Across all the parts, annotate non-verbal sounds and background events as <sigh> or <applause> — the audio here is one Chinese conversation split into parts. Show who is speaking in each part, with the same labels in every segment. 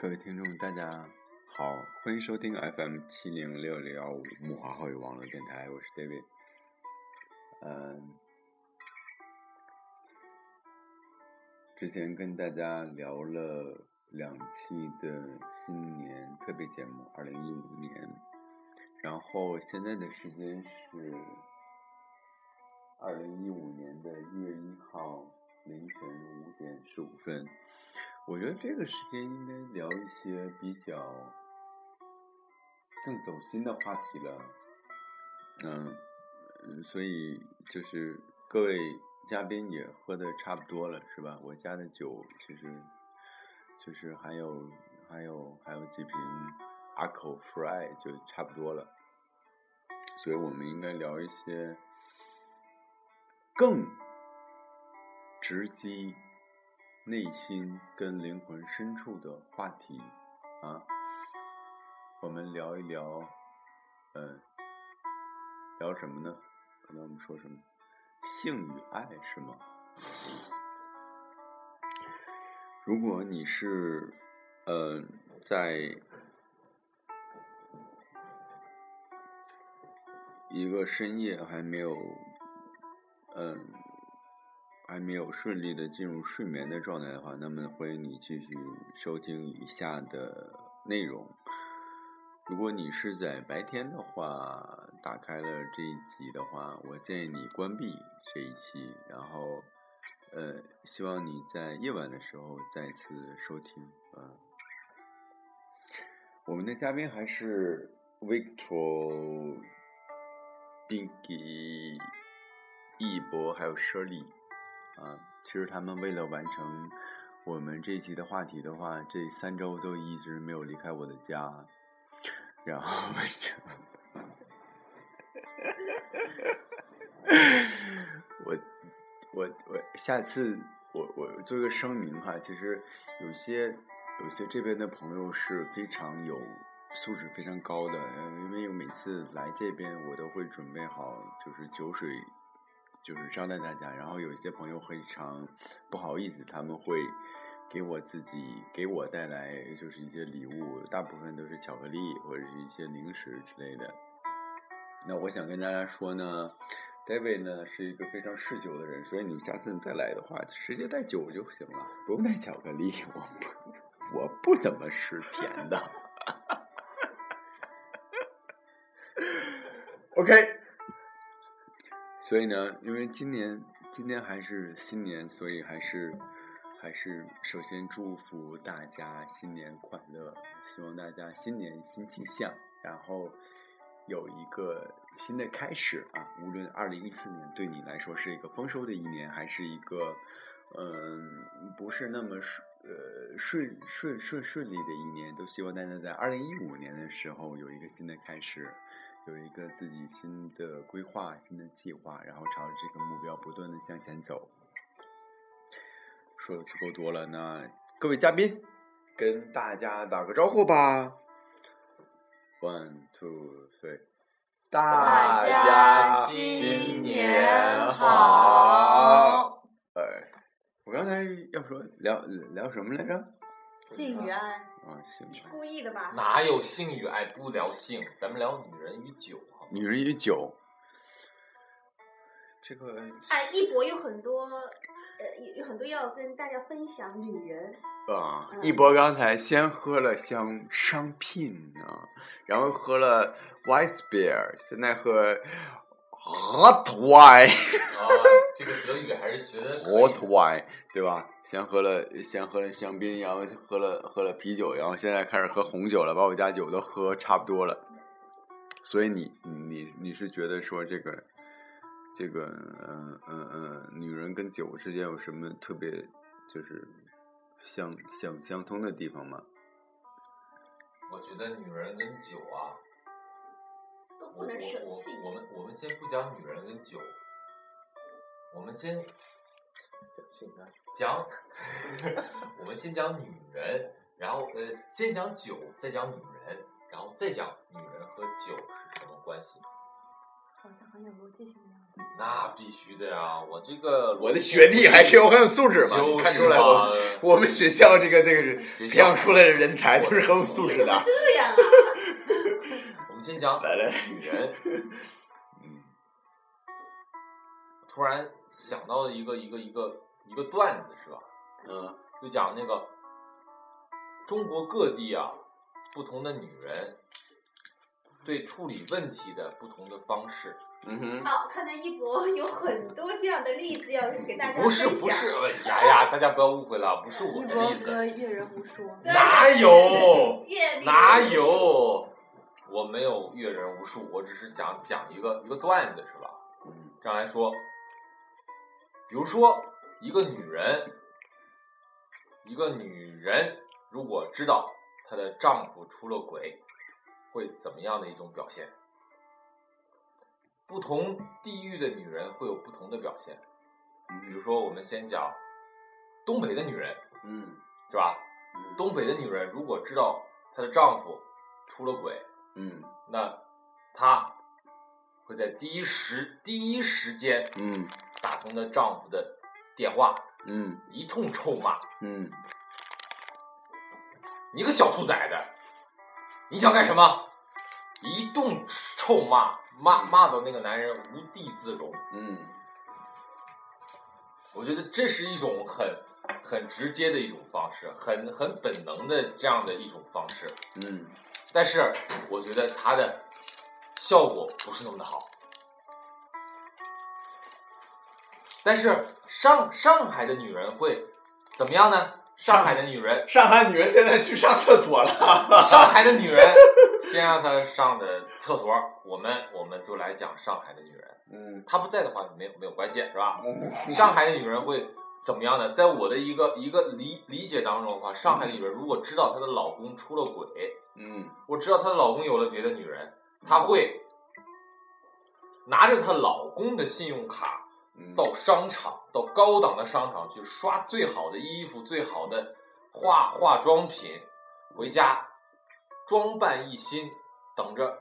Speaker 1: 各位听众，大家好，欢迎收听 FM 七零六六幺五木华浩宇网络电台，我是 David。嗯，之前跟大家聊了两期的新年特别节目，二零一五年，然后现在的时间是二零一五年的一月一号凌晨五点十五分。我觉得这个时间应该聊一些比较更走心的话题了，嗯，所以就是各位嘉宾也喝的差不多了，是吧？我家的酒其实就是还有还有还有几瓶阿口 Fry 就差不多了，所以我们应该聊一些更直击。内心跟灵魂深处的话题啊，我们聊一聊，嗯，聊什么呢？刚才我们说什么？性与爱是吗？如果你是，呃，在一个深夜还没有，嗯。还没有顺利的进入睡眠的状态的话，那么欢迎你继续收听以下的内容。如果你是在白天的话，打开了这一集的话，我建议你关闭这一期，然后，呃，希望你在夜晚的时候再次收听。啊，我们的嘉宾还是 Victor、Binky、一博还有 Shirley。啊，其实他们为了完成我们这一期的话题的话，这三周都一直没有离开我的家，然后就，<laughs> 我我我下次我我做个声明哈，其实有些有些这边的朋友是非常有素质非常高的，因为每次来这边我都会准备好就是酒水。就是招待大家，然后有一些朋友非常不好意思，他们会给我自己给我带来就是一些礼物，大部分都是巧克力或者是一些零食之类的。那我想跟大家说呢，David 呢是一个非常嗜酒的人，所以你们下次再来的话，直接带酒就行了，不用带巧克力，我不我不怎么吃甜的。<laughs> OK。所以呢，因为今年今年还是新年，所以还是还是首先祝福大家新年快乐，希望大家新年新气象，然后有一个新的开始啊！无论二零一四年对你来说是一个丰收的一年，还是一个嗯不是那么顺呃顺顺顺顺利的一年，都希望大家在二零一五年的时候有一个新的开始。有一个自己新的规划、新的计划，然后朝着这个目标不断的向前走。说的足够多了，那各位嘉宾跟大家打个招呼吧。One, two, three，
Speaker 2: 大家新年好。
Speaker 1: 哎，我刚才要说聊聊什么来着？
Speaker 3: 性与爱。
Speaker 1: 啊，性
Speaker 3: 故意的吧？
Speaker 2: 哪有性与爱不聊性？咱们聊女人与酒。
Speaker 1: 女人与酒，这个。
Speaker 3: 哎，一博有很多，呃，有有很多要跟大家分享女人。
Speaker 1: 啊，一博刚才先喝了香商品啊，然后喝了 Weiss Beer，现在喝 Hot Wine。<laughs>
Speaker 2: 啊，这个德语还是学的。
Speaker 1: Hot Wine，对吧？先喝了，先喝了香槟，然后喝了喝了啤酒，然后现在开始喝红酒了，把我家酒都喝差不多了。所以你你你是觉得说这个这个嗯嗯嗯，女人跟酒之间有什么特别就是相相相通的地方吗？
Speaker 2: 我觉得女人跟酒啊，
Speaker 3: 都不能舍弃。
Speaker 2: 我们我们先不讲女人跟酒，我们先。讲，我们先讲女人，然后呃，先讲酒，再讲女人，然后再讲女人和酒是什么关系。
Speaker 4: 好像很有逻辑性的样子。
Speaker 2: 那必须的呀！我这个
Speaker 1: 我的学历还是有很有素质嘛，
Speaker 2: 就是
Speaker 1: 看出来
Speaker 2: 嘛
Speaker 1: 我我们学校这个这个培养出来的人才都是很有素质的。
Speaker 3: 这样啊？<laughs>
Speaker 2: 我们先讲
Speaker 1: 来来
Speaker 2: 女人。
Speaker 1: 嗯
Speaker 2: 突然想到了一个一个一个一个段子，是吧？
Speaker 1: 嗯
Speaker 2: 就讲那个中国各地啊，不同的女人对处理问题的不同的方式。
Speaker 1: 嗯哼，
Speaker 3: 好，看来一博有很多这样的例子要给大家
Speaker 2: 不是
Speaker 3: 分享。
Speaker 2: 不是，哎呀呀，大家不要误会了，不是我的例子，
Speaker 4: 哥阅人无数，
Speaker 2: 哪有
Speaker 3: 阅
Speaker 2: 哪？有？我没有阅人无数，我只是想讲一个一个段子，是吧？
Speaker 1: 嗯
Speaker 2: 这样来说，比如说一个女人，一个女人如果知道她的丈夫出了轨，会怎么样的一种表现？不同地域的女人会有不同的表现。比如说，我们先讲东北的女人，
Speaker 1: 嗯
Speaker 2: 是吧？
Speaker 1: 嗯
Speaker 2: 东北的女人如果知道她的丈夫出了轨，
Speaker 1: 嗯
Speaker 2: 那她会在第一时第一时间
Speaker 1: 嗯
Speaker 2: 打通她丈夫的电话，
Speaker 1: 嗯
Speaker 2: 一通臭骂：“
Speaker 1: 嗯
Speaker 2: 你个小兔崽子，你想干什么？”一顿臭骂，骂骂到那个男人无地自容。
Speaker 1: 嗯
Speaker 2: 我觉得这是一种很很直接的一种方式，很很本能的这样的一种方式。
Speaker 1: 嗯
Speaker 2: 但是我觉得它的效果不是那么的好。但是上上海的女人会怎么样呢？上海的女人，
Speaker 1: 上海女人现在去上厕所了。
Speaker 2: 上海的女人，先让她上的厕所，我们我们就来讲上海的女人。
Speaker 1: 嗯
Speaker 2: 她不在的话，没有没有关系，是吧？上海的女人会怎么样呢？在我的一个一个理理解当中的话，上海的女人如果知道她的老公出了轨，
Speaker 1: 嗯
Speaker 2: 我知道她的老公有了别的女人，她会拿着她老公的信用卡
Speaker 1: 嗯
Speaker 2: 到商场，到高档的商场去刷最好的衣服、最好的化化妆品，回家装扮一新，等着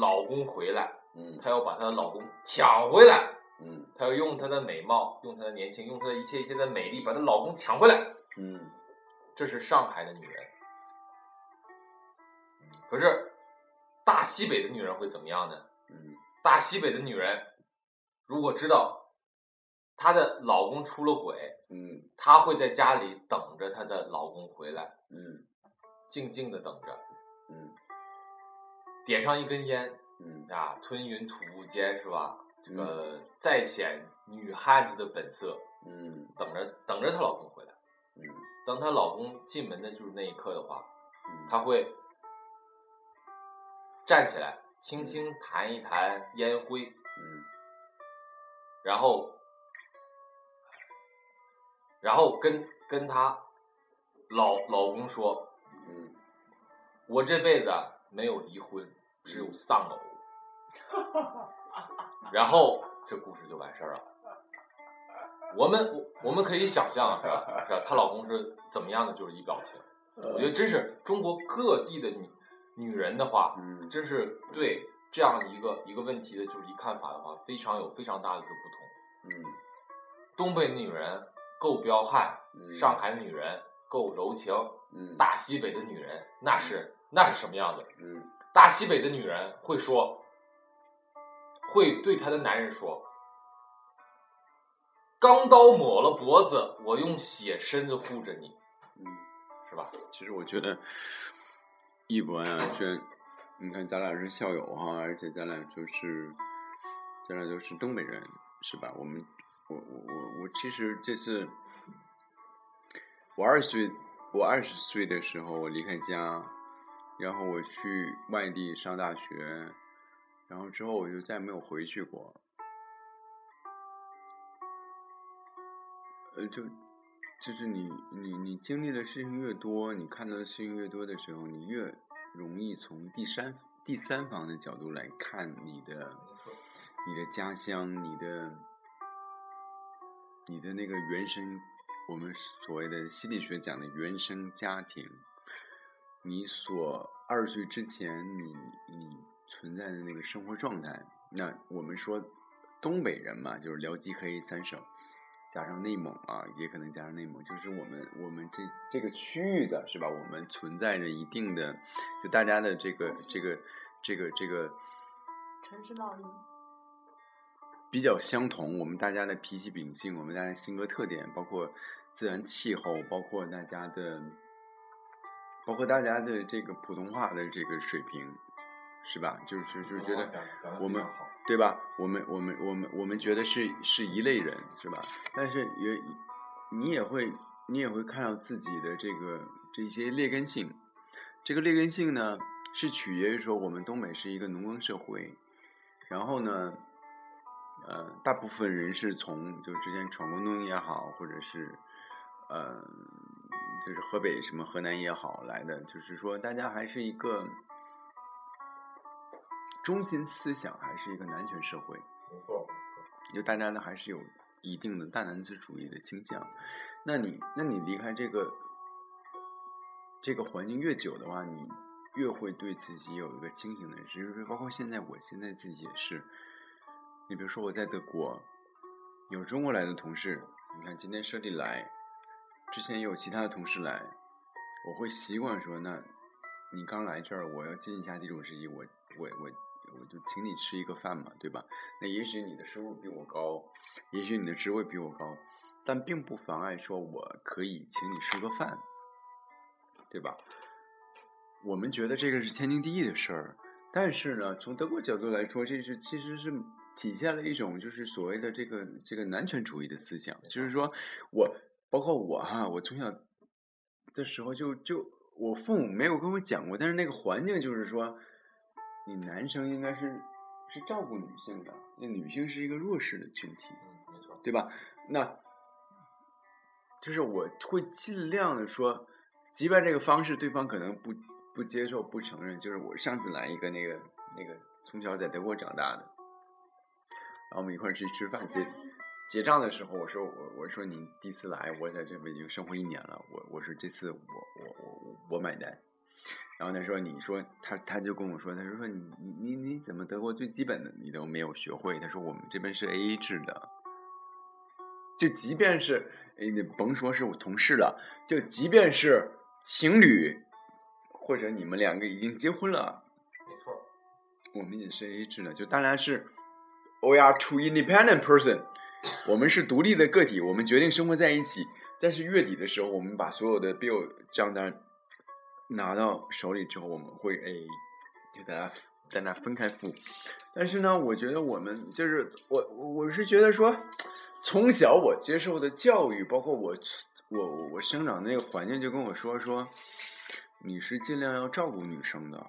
Speaker 2: 老公回来。
Speaker 1: 嗯
Speaker 2: 她要把她的老公抢回来，
Speaker 1: 嗯
Speaker 2: 她要用她的美貌，用她的年轻，用她的一切一切的美丽，把她老公抢回来。
Speaker 1: 嗯
Speaker 2: 这是上海的女人。可是大西北的女人会怎么样呢？
Speaker 1: 嗯
Speaker 2: 大西北的女人如果知道她的老公出了轨，
Speaker 1: 嗯。
Speaker 2: 她会在家里等着她的老公回来，
Speaker 1: 嗯。
Speaker 2: 静静的等着，
Speaker 1: 嗯。
Speaker 2: 点上一根烟
Speaker 1: 嗯。
Speaker 2: 啊，吞云吐雾间是吧？这个。再显女汉子的本色，
Speaker 1: 嗯
Speaker 2: 等着等着她老公回来。
Speaker 1: 嗯。
Speaker 2: 当她老公进门的就是那一刻的话，
Speaker 1: 嗯
Speaker 2: 她会站起来，轻轻弹一弹烟灰，
Speaker 1: 嗯。
Speaker 2: 然后，然后跟跟她老老公说
Speaker 1: 嗯：“
Speaker 2: 我这辈子啊没有离婚，只有丧偶。<laughs> ”然后这故事就完事儿了。我们我我们可以想象是吧？是吧？她老公是怎么样的就是一表情。我觉得真是中国各地的女女人的话，
Speaker 1: 嗯
Speaker 2: 真是对这样一个一个问题的，就是一看法的话，非常有非常大的不同。
Speaker 1: 嗯
Speaker 2: 东北女人够彪悍，
Speaker 1: 嗯
Speaker 2: 上海的女人够柔情，
Speaker 1: 嗯
Speaker 2: 大西北的女人那是那是什么样子？
Speaker 1: 嗯
Speaker 2: 大西北的女人会说，会对她的男人说：“钢刀抹了脖子，我用血身子护着你，
Speaker 1: 嗯。
Speaker 2: 是吧？”
Speaker 1: 其实我觉得，一博呀，虽然你看咱俩是校友哈，而且咱俩就是，咱俩就是东北人，是吧？我们，我我我我，其实这次我二十岁，我二十岁的时候我离开家，然后我去外地上大学，然后之后我就再没有回去过。呃，就就是你你你经历的事情越多，你看到的事情越多的时候，你越容易从第三第三方的角度来看你的你的家乡，你的你的那个原生，我们所谓的心理学讲的原生家庭，你所二十岁之前你你存在的那个生活状态，那我们说东北人嘛，就是辽吉黑三省，加上内蒙啊，也可能加上内蒙，就是我们我们这这个区域的是吧？我们存在着一定的，就大家的这个这个这个这个
Speaker 4: 城市贸易，
Speaker 1: 比较相同，我们大家的脾气秉性，我们大家性格特点，包括自然气候，包括大家的，包括大家的这个普通话的这个水平，是吧？就是就是觉得我们对吧？我们我们我们我们觉得是是一类人，是吧？但是也你也会你也会看到自己的这个这些劣根性，这个劣根性呢是取决于说我们东北是一个农耕社会，然后呢，呃，大部分人是从就之前闯关东也好，或者是呃，就是河北什么河南也好来的，就是说大家还是一个中心思想还是一个男权社会，
Speaker 2: 没错，
Speaker 1: 就大家呢还是有一定的大男子主义的倾向。那你那你离开这个这个环境越久的话，你越会对自己有一个清醒的认识。就是包括现在，我现在自己也是。你比如说我在德国，有中国来的同事，你看今天舍利来，之前也有其他的同事来，我会习惯说，那你刚来这儿，我要尽一下地主之谊，我我我我就请你吃一个饭嘛，对吧？那也许你的收入比我高，也许你的职位比我高，但并不妨碍说我可以请你吃个饭，对吧？我们觉得这个是天经地义的事儿，但是呢，从德国角度来说，这是其实是体现了一种就是所谓的这个这个男权主义的思想，就是说我包括我哈，我从小的时候就就我父母没有跟我讲过，但是那个环境就是说，你男生应该是是照顾女性的，那女性是一个弱势的群体，
Speaker 2: 嗯，没错，
Speaker 1: 对吧？那就是我会尽量的说，即便这个方式对方可能不不接受、不承认。就是我上次来一个那个那个从小在德国长大的，然后我们一块儿去吃饭结结账的时候，我说我我说你第一次来，我在这边已经生活一年了，我我说这次我我我我我买单。然后他说：“你说他他就跟我说，他说说你你你你怎么德国最基本的你都没有学会？他说我们这边是 A A 制的，就即便是哎你甭说是我同事了，就即便是情侣，或者你们两个已经结婚了，
Speaker 2: 没错，
Speaker 1: 我们也是 A A 制的，就当然是 we are two independent person，<laughs> 我们是独立的个体，我们决定生活在一起，但是月底的时候，我们把所有的 bill 账单拿到手里之后，我们会 A，就大家在那分开付。但是呢，我觉得我们就是我，我是觉得说，从小我接受的教育，包括我我我生长的那个环境，就跟我说说，你是尽量要照顾女生的。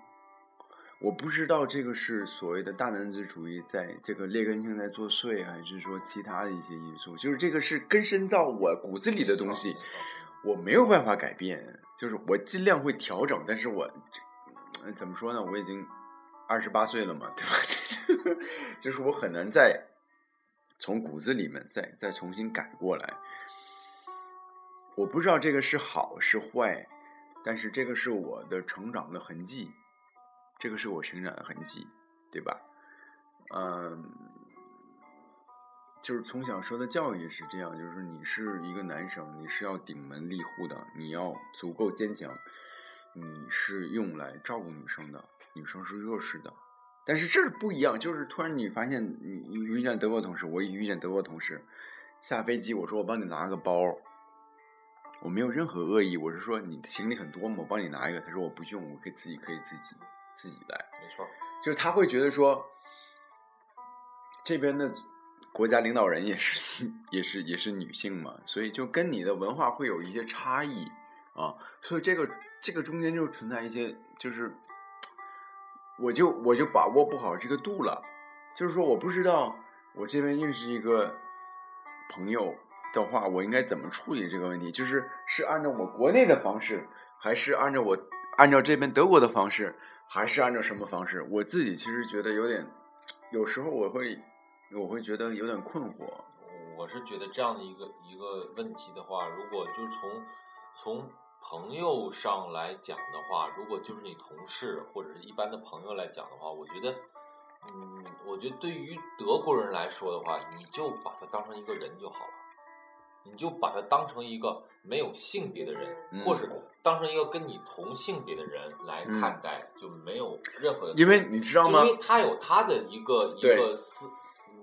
Speaker 1: 我不知道这个是所谓的大男子主义在这个劣根性在作祟，还是说其他的一些因素，就是这个是根深到我骨子里的东西。我没有办法改变，就是我尽量会调整，但是我这怎么说呢？我已经二十八岁了嘛，对吧？<laughs> 就是我很难再从骨子里面再再重新改过来。我不知道这个是好是坏，但是这个是我的成长的痕迹，这个是我成长的痕迹，对吧？嗯。就是从小受的教育也是这样，就是你是一个男生，你是要顶门立户的，你要足够坚强，你是用来照顾女生的，女生是弱势的。但是这儿不一样，就是突然你发现你遇见德国同事，我也遇见德国同事，下飞机我说我帮你拿个包，我没有任何恶意，我是说你行李很多嘛，我帮你拿一个，他说我不用，我可以自己可以自己自己来。
Speaker 2: 没错，
Speaker 1: 就是他会觉得说，这边的国家领导人也是也是也是女性嘛，所以就跟你的文化会有一些差异啊，所以这个这个中间就存在一些，就是我就我就把握不好这个度了，就是说我不知道我这边认识一个朋友的话，我应该怎么处理这个问题，就是是按照我国内的方式，还是按照我按照这边德国的方式，还是按照什么方式？我自己其实觉得有点，有时候我会我会觉得有点困惑。
Speaker 2: 我是觉得这样的一个一个问题的话，如果就从从朋友上来讲的话，如果就是你同事或者是一般的朋友来讲的话，我觉得嗯，我觉得对于德国人来说的话，你就把他当成一个人就好了，你就把他当成一个没有性别的人，
Speaker 1: 嗯
Speaker 2: 或者当成一个跟你同性别的人来
Speaker 1: 嗯
Speaker 2: 看待，就没有任何的。
Speaker 1: 因为你知道吗
Speaker 2: 因？为他有他的一个一
Speaker 1: 对
Speaker 2: 个思，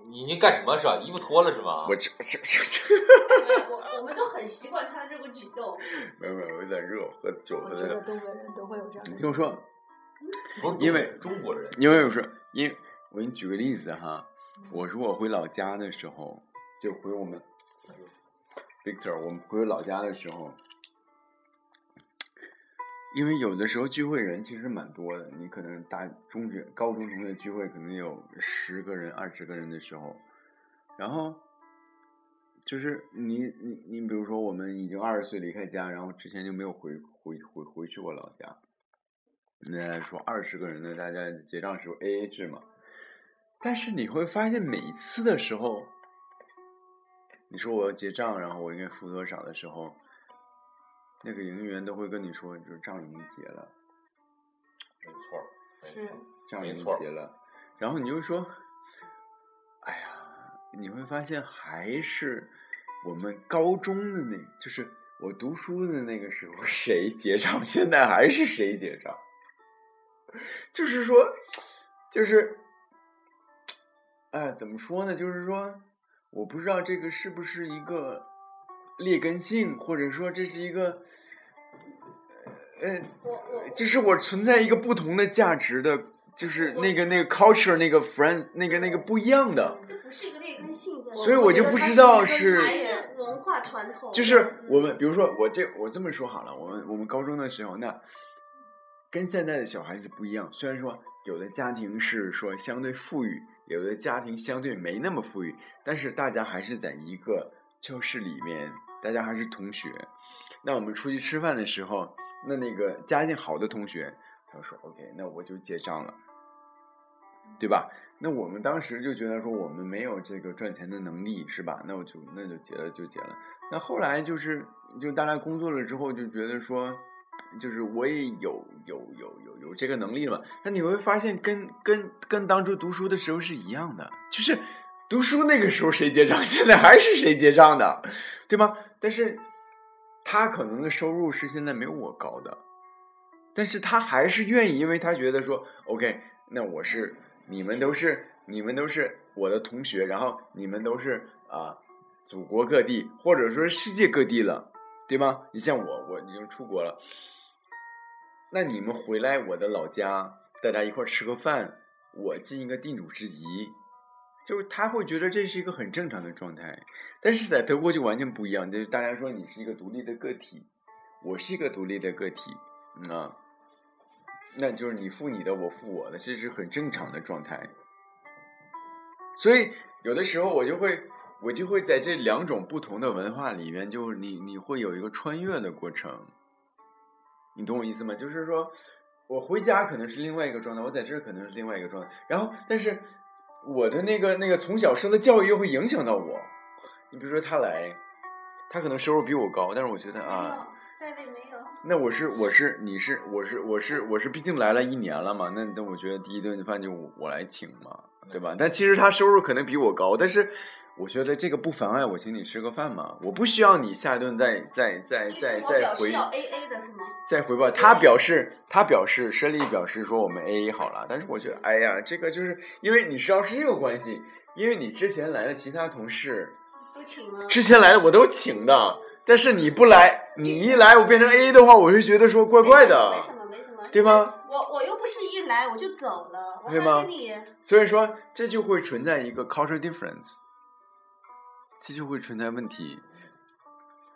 Speaker 2: 你你干什么是吧？衣服脱了是吧？
Speaker 1: 我这这这这，
Speaker 3: 我我们都很习惯他的这个举动。
Speaker 1: 没 <laughs> 有没有，我有点热，喝酒
Speaker 4: 我觉得
Speaker 1: 喝的。
Speaker 4: 东北人都会有这样的。
Speaker 1: 你听我说，
Speaker 2: 不是
Speaker 1: 因为
Speaker 2: 中国人，
Speaker 1: 因为不是，因为我给你举个例子哈，我如果回老家的时候，就回我们 Victor，我们回老家的时候，因为有的时候聚会人其实蛮多的，你可能大中学、高中同学聚会可能有十个人、二十个人的时候，然后就是你你你，比如说我们已经二十岁离开家，然后之前就没有回回回回去过老家。那说二十个人呢，大家结账时候 A A 制嘛。但是你会发现，每一次的时候，你说我要结账，然后我应该付多少的时候，那个营业员都会跟你说，就是账已经结了，
Speaker 2: 没错儿，没
Speaker 4: 是
Speaker 2: 错。
Speaker 1: 账已经结了。然后你就说，哎呀，你会发现还是我们高中的那，就是我读书的那个时候，谁结账，现在还是谁结账。就是说，就是，哎，怎么说呢？就是说，我不知道这个是不是一个劣根性，或者说这是一个，呃，
Speaker 3: 我我
Speaker 1: 就是我存在一个不同的价值的，就是那个那个 culture 那个 friends 那个那个不一样的，
Speaker 3: 这不是一个劣根性，
Speaker 1: 所以我就不知道是
Speaker 3: 还是文化传统。
Speaker 1: 就是我们，比如说我这我这么说好了，我们我们高中的时候，那跟现在的小孩子不一样。虽然说有的家庭是说相对富裕，有的家庭相对没那么富裕，但是大家还是在一个教室里面，大家还是同学。那我们出去吃饭的时候，那那个家境好的同学，他说 OK，那我就结账了，对吧？那我们当时就觉得说我们没有这个赚钱的能力，是吧？那我就那就结了就结了。那后来就是就大家工作了之后，就觉得说，就是我也有有有有有这个能力了嘛。那你会发现跟跟跟当初读书的时候是一样的，就是读书那个时候谁结账，<laughs> 现在还是谁结账的，对吗？但是他可能的收入是现在没有我高的，但是他还是愿意，因为他觉得说，OK，那我是你们都是你们都是我的同学，然后你们都是啊、祖国各地或者说世界各地了，对吗？你像我，我已经出国了，那你们回来我的老家，大家一块吃个饭，我尽一个地主之谊，就是他会觉得这是一个很正常的状态。但是在德国就完全不一样，就是大家说你是一个独立的个体，我是一个独立的个体，啊，那就是你付你的，我付我的，这是很正常的状态。所以有的时候我就会，我就会在这两种不同的文化里面，就是你你会有一个穿越的过程，你懂我意思吗？就是说我回家可能是另外一个状态，我在这儿可能是另外一个状态，然后但是我的那个那个从小受的教育又会影响到我。你比如说他来，他可能收入比我高，但是我觉得啊。那我是我是你是我是我是我是，毕竟来了一年了嘛，那那我觉得第一顿饭就我我来请嘛，对吧？但其实他收入可能比我高，但是我觉得这个不妨碍我请你吃个饭嘛，我不需要你下一顿再再再再再回
Speaker 3: 要 A A 的是吗？
Speaker 1: 再回报。他表示他表示申丽表示说我们 A A 好了，但是我觉得哎呀，这个就是因为你知道是这个关系，因为你之前来的其他同事。
Speaker 3: 都请了。
Speaker 1: 之前来的我都请的，但是你不来，你一来我变成 A A 的话，我是觉得说怪怪的
Speaker 3: 没，什么，没什么，什么
Speaker 1: 对吗？
Speaker 3: 我我又不是一来我就走了，我还
Speaker 1: 对吗
Speaker 3: 跟你
Speaker 1: 所以说这就会存在一个 culture difference，这就会存在问题。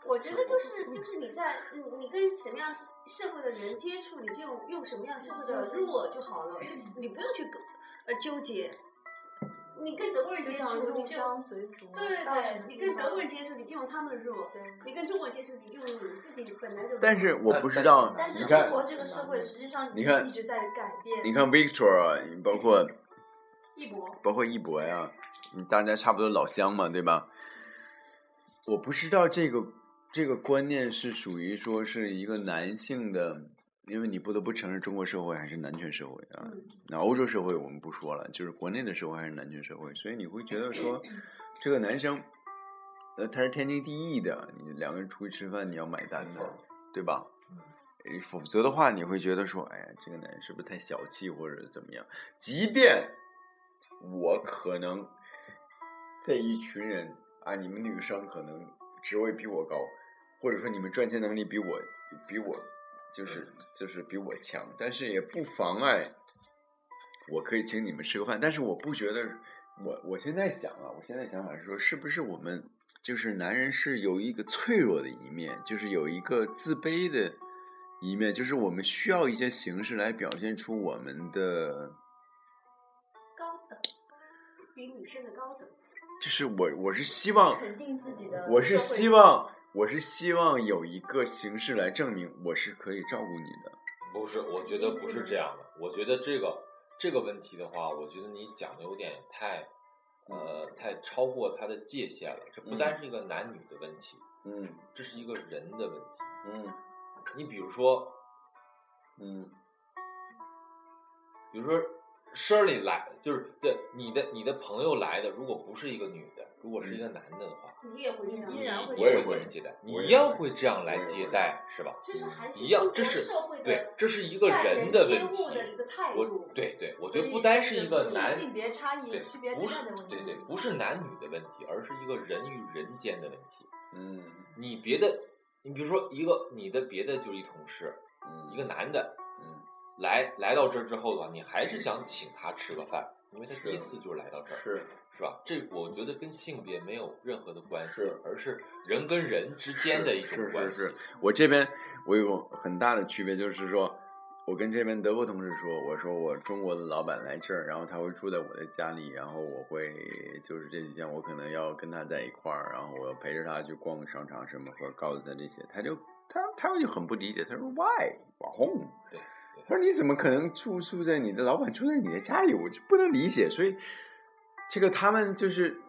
Speaker 3: 我觉得就是就是你在你你跟什么样社社会的人接触，你就用用什么样社会的弱就好了，你不用去呃纠结。你跟德国人接触，你就
Speaker 4: 乡随俗。
Speaker 3: 对对对你跟德国人接触，你就用他们的弱；你跟中国人接触，你就用你自己本来的弱。
Speaker 1: 但是我不知道，
Speaker 4: 但是中，国这个社会实际上
Speaker 1: 你看
Speaker 4: 一直在改变。
Speaker 1: 你看 Victor，包括
Speaker 3: 一博，
Speaker 1: 包括一博呀，嗯大家差不多老乡嘛，对吧？我不知道这个这个观念是属于说是一个男性的因为你不得不承认，中国社会还是男权社会啊。
Speaker 3: 嗯
Speaker 1: 那欧洲社会我们不说了，就是国内的社会还是男权社会，所以你会觉得说，这个男生，呃，他是天经地义的，你两个人出去吃饭你要买单的，对吧？否则的话，你会觉得说，哎呀，这个男人是不是太小气或者怎么样？即便我可能在一群人啊，你们女生可能职位比我高，或者说你们赚钱能力比我比我就是就是比我强，但是也不妨碍我可以请你们吃个饭。但是我不觉得，我我现在想啊，我现在想法是说，是不是我们就是男人是有一个脆弱的一面，就是有一个自卑的一面，就是我们需要一些形式来表现出我们的。
Speaker 3: 高等，比女生的高等。
Speaker 1: 就是我，我是希望，
Speaker 4: 肯定自己的，
Speaker 1: 我是希，望，我是希望有一个形式来证明我是可以照顾你的。
Speaker 2: 不是，我觉得不是这样的。我觉得这个这个问题的话，我觉得你讲的有点太，呃，太超过他的界限了。这不单是一个男女的问题，
Speaker 1: 嗯
Speaker 2: 这是一个人的问题。
Speaker 1: 嗯
Speaker 2: 你比如说，
Speaker 1: 嗯
Speaker 2: 比如说 Shirley 来，就是对你的你的朋友来的，如果不是一个女的，如果是一个男的的话，
Speaker 3: 你也会这样，
Speaker 4: 依然会
Speaker 2: 你
Speaker 1: 也会
Speaker 2: 怎么接待？你
Speaker 1: 也
Speaker 2: 一样
Speaker 1: 会
Speaker 2: 会这样来接待，是吧？
Speaker 3: 其实还是
Speaker 2: 一样这是
Speaker 3: 社会的
Speaker 2: 对，这是一个
Speaker 3: 待
Speaker 2: 人的问题
Speaker 3: 物。的一个态
Speaker 2: 我
Speaker 3: 度。
Speaker 2: 对对，我觉得不单是一个男
Speaker 4: 性别差异、
Speaker 2: 对，
Speaker 4: 区别
Speaker 2: 不是
Speaker 4: 对待的问题，
Speaker 2: 对对，不是男女的问题，而是一个人与人间的问题。
Speaker 1: 嗯
Speaker 2: 你别的，你比如说一个你的别的就是一同事，
Speaker 1: 嗯，
Speaker 2: 一个男的
Speaker 1: 嗯
Speaker 2: 来来到这儿之后的话，你还是想请他吃个饭，因为他第一次就是来到这儿，
Speaker 1: 是
Speaker 2: 是吧？这我觉得跟性别没有任何的关系
Speaker 1: 是，
Speaker 2: 而是人跟人之间的一种关系。
Speaker 1: 是是，我这边我有个很大的区别，就是说，我跟这边德国同事说，我说我中国的老板来这儿，然后他会住在我的家里，然后我会就是这几天我可能要跟他在一块儿，然后我要陪着他去逛商场什么，或者告诉他这些，他就他他就很不理解，他说 why 网红？
Speaker 2: 对
Speaker 1: 他说你怎么可能住住在你的老板住在你的家里？我就不能理解，所以这个他们就是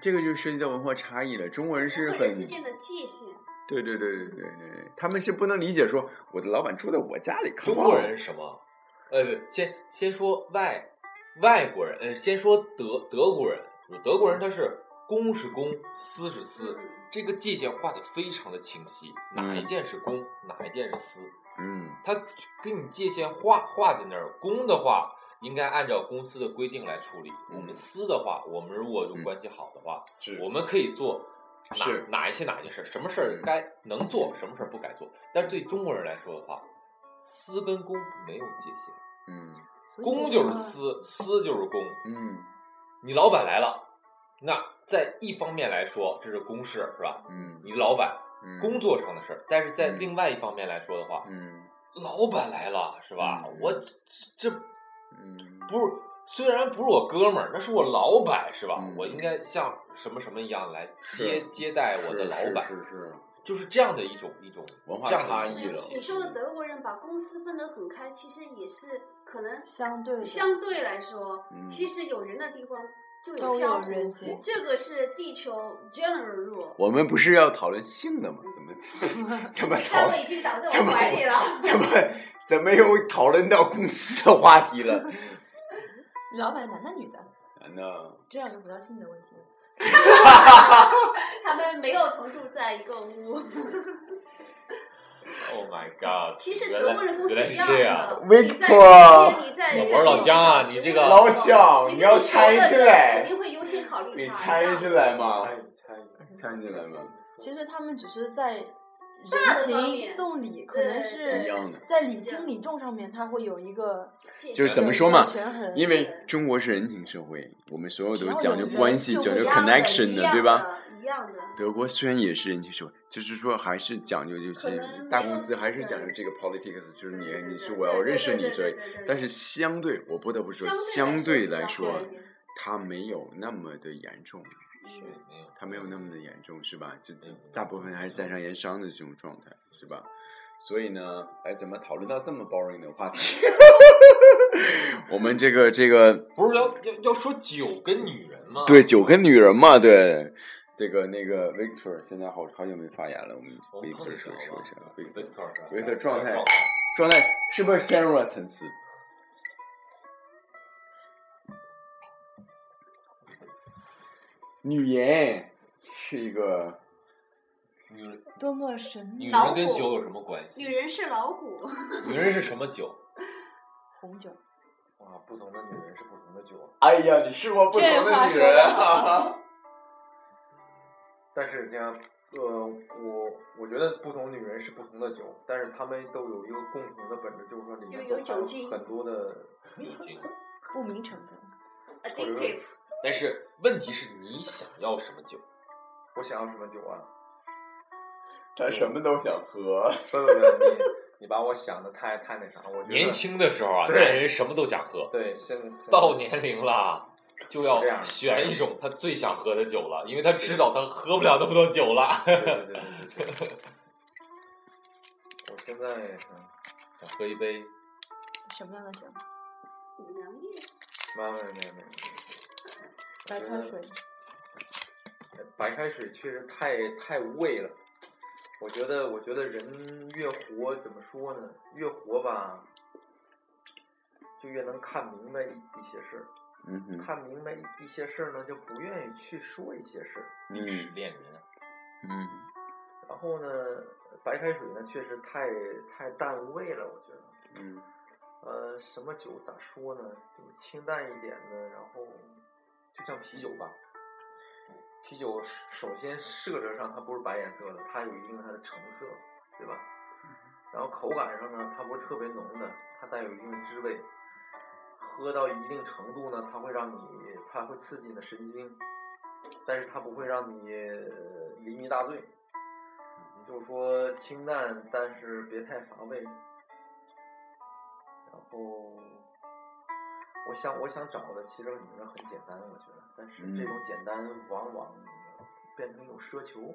Speaker 1: 这个就涉及到文化差异了。中国人是很
Speaker 3: 人之间的界限，
Speaker 1: 对对对对对对，他们是不能理解说我的老板住在我家里，
Speaker 2: 中国人是什么？呃，不，先先说外外国人，呃，先说德德国人，德国人他是公是公，私是私，
Speaker 3: 嗯
Speaker 2: 这个界限画的非常的清晰，哪一
Speaker 1: 嗯
Speaker 2: 件是公，哪一件是私，
Speaker 1: 嗯
Speaker 2: 他给你界限画画在那儿。公的话，应该按照公司的规定来处理；我们
Speaker 1: 嗯
Speaker 2: 私的话，我们如果关系好的话，
Speaker 1: 是
Speaker 2: 我们可以做哪
Speaker 1: 是
Speaker 2: 哪一些哪一件事，什么事儿
Speaker 1: 嗯
Speaker 2: 该能做，什么事儿不该做。但是对中国人来说的话，私跟公没有界限。
Speaker 1: 嗯
Speaker 2: 公就是私，私就是公。
Speaker 1: 嗯
Speaker 2: 你老板来了，那在一方面来说，这是公事是吧？
Speaker 1: 嗯
Speaker 2: 你老板
Speaker 1: 嗯
Speaker 2: 工作上的事儿，但是在
Speaker 1: 嗯。
Speaker 2: 另外一方面来说的话，
Speaker 1: 嗯。
Speaker 2: 老板来了是吧？
Speaker 1: 嗯
Speaker 2: 我这这
Speaker 1: 嗯。
Speaker 2: 不是，虽然不是我哥们儿，那是我老板是吧？
Speaker 1: 嗯。
Speaker 2: 我应该像什么什么一样来接接待我的老板，
Speaker 1: 是是。是
Speaker 2: 就是这样的一种一种
Speaker 1: 文化
Speaker 2: 这样的
Speaker 1: 差异了
Speaker 3: 你说的德国人把公司分得很开，其实也是可能
Speaker 4: 相对
Speaker 3: 相对来说，
Speaker 1: 嗯。
Speaker 3: 其实有人的地方就
Speaker 4: 都有
Speaker 3: 江湖
Speaker 4: 人情，
Speaker 3: 这个是地球 general rule。
Speaker 1: 我们不是要讨论性的吗？怎么 <laughs> 怎么讨
Speaker 3: 但我已经倒在我怀里了。<laughs>
Speaker 1: 怎么怎么又讨论到公司的话题了？<laughs>
Speaker 4: 老板男的女的，
Speaker 1: 男的
Speaker 4: 这样就回到性的问题了。
Speaker 3: 他们没有同住在一个屋。
Speaker 2: Oh my god！
Speaker 3: 其实
Speaker 2: 原来
Speaker 3: 德国人公司
Speaker 2: 原来是
Speaker 3: 一样
Speaker 2: 这样。
Speaker 3: 的。
Speaker 1: Victor
Speaker 3: 你在
Speaker 2: 我是老姜啊你这个
Speaker 1: 老蒋
Speaker 3: 你
Speaker 1: 你要猜出来
Speaker 3: 肯定会优先考虑他。
Speaker 1: 你猜进来吗？
Speaker 2: 猜
Speaker 1: 猜进来吗？
Speaker 4: 其实他们只是在人
Speaker 3: 大的方
Speaker 4: 情
Speaker 3: 面
Speaker 4: 送礼，可能是
Speaker 1: 一样的
Speaker 4: 在礼轻礼重上面，它会有一个
Speaker 1: 就是怎么说嘛。因为中国是人情社会，我们所有都是讲究关系、讲究 connection 的，对吧？？
Speaker 3: 一样的。
Speaker 1: 德国虽然也是人情社会，就是说还是讲究，就是大公司还是讲究这个 politics，就是你你是我要认识你，所以但是相对我不得不说，
Speaker 3: 相
Speaker 1: 相
Speaker 3: 对来
Speaker 1: 说它没有那么的严重，
Speaker 2: 是没有，
Speaker 1: 它没有那么的严重，是吧？就就
Speaker 2: 嗯
Speaker 1: 大部分还是在商言商的这种状态，是吧？所以呢，哎，怎么讨论到这么 boring 的话题？<laughs> 我们这个这个
Speaker 2: 不是要要要说酒跟女人吗？
Speaker 1: 对酒跟女人嘛，对。这个那个 Victor 现在好好久没发言了，我们
Speaker 2: 我们碰
Speaker 1: Victor 说
Speaker 2: 了吗
Speaker 1: 说一下 Victor
Speaker 2: 特是吧
Speaker 1: Victor 状态状态是不是陷入了沉思？女人是一个
Speaker 2: 女
Speaker 4: 多么神秘
Speaker 2: 女人跟酒有什么关系？
Speaker 3: 女人是老虎，<laughs>
Speaker 2: 女人是什么酒？<laughs>
Speaker 4: 红酒。
Speaker 2: 哇，不同的女人是不同的酒。
Speaker 1: 哎呀，你试过不同的女人啊？<laughs>
Speaker 5: 但是这样，呃，我我觉得不同女人是不同的酒，但是她们都有一个共同的本质，就是说里面
Speaker 3: 有酒精
Speaker 5: 很多的
Speaker 2: 酒精。
Speaker 4: 不明成分。
Speaker 3: addictive，
Speaker 2: 但是问题是你想要什么酒？
Speaker 5: 我想要什么酒啊？<laughs>
Speaker 1: 他什么都想喝。
Speaker 5: 不不不，你你把我想的太太那啥，我
Speaker 2: 年轻的时候啊，
Speaker 5: 对
Speaker 2: 男人什么都想喝，
Speaker 5: 对，现在
Speaker 2: 到年龄了。就要选一种他最想喝的酒了，因为他知道他喝不了那么多酒了。
Speaker 5: 对对对对对对。<laughs> 我现在嗯，
Speaker 2: 想喝一杯
Speaker 4: 什么样的酒？
Speaker 3: 五粮液，
Speaker 5: 没有没有没有没有，
Speaker 4: 白开水。
Speaker 5: 白开水确实太太无味了。我觉得，我觉得人越活怎么说呢？越活吧，就越能看明白一一些事儿。
Speaker 1: 嗯哼，
Speaker 5: 看明白一些事儿呢，就不愿意去说一些事儿。
Speaker 2: 历史
Speaker 1: 嗯
Speaker 2: 恋人啊，
Speaker 1: 嗯
Speaker 5: 然后呢，白开水呢，确实太太淡无味了，我觉得。
Speaker 1: 嗯
Speaker 5: 呃，什么酒咋说呢？就是清淡一点的，然后就像啤酒吧。啤酒首先色泽上它不是白颜色的，它有一定它的橙色，对吧？然后口感上呢，它不是特别浓的，它带有一定的滋味。喝到一定程度呢，它会让你，它会刺激你的神经，但是它不会让你呃酩酊大醉。就是说清淡，但是别太乏味。然后，我想我想找的其实女人很简单，我觉得，但是这种简单往往变成一种奢求，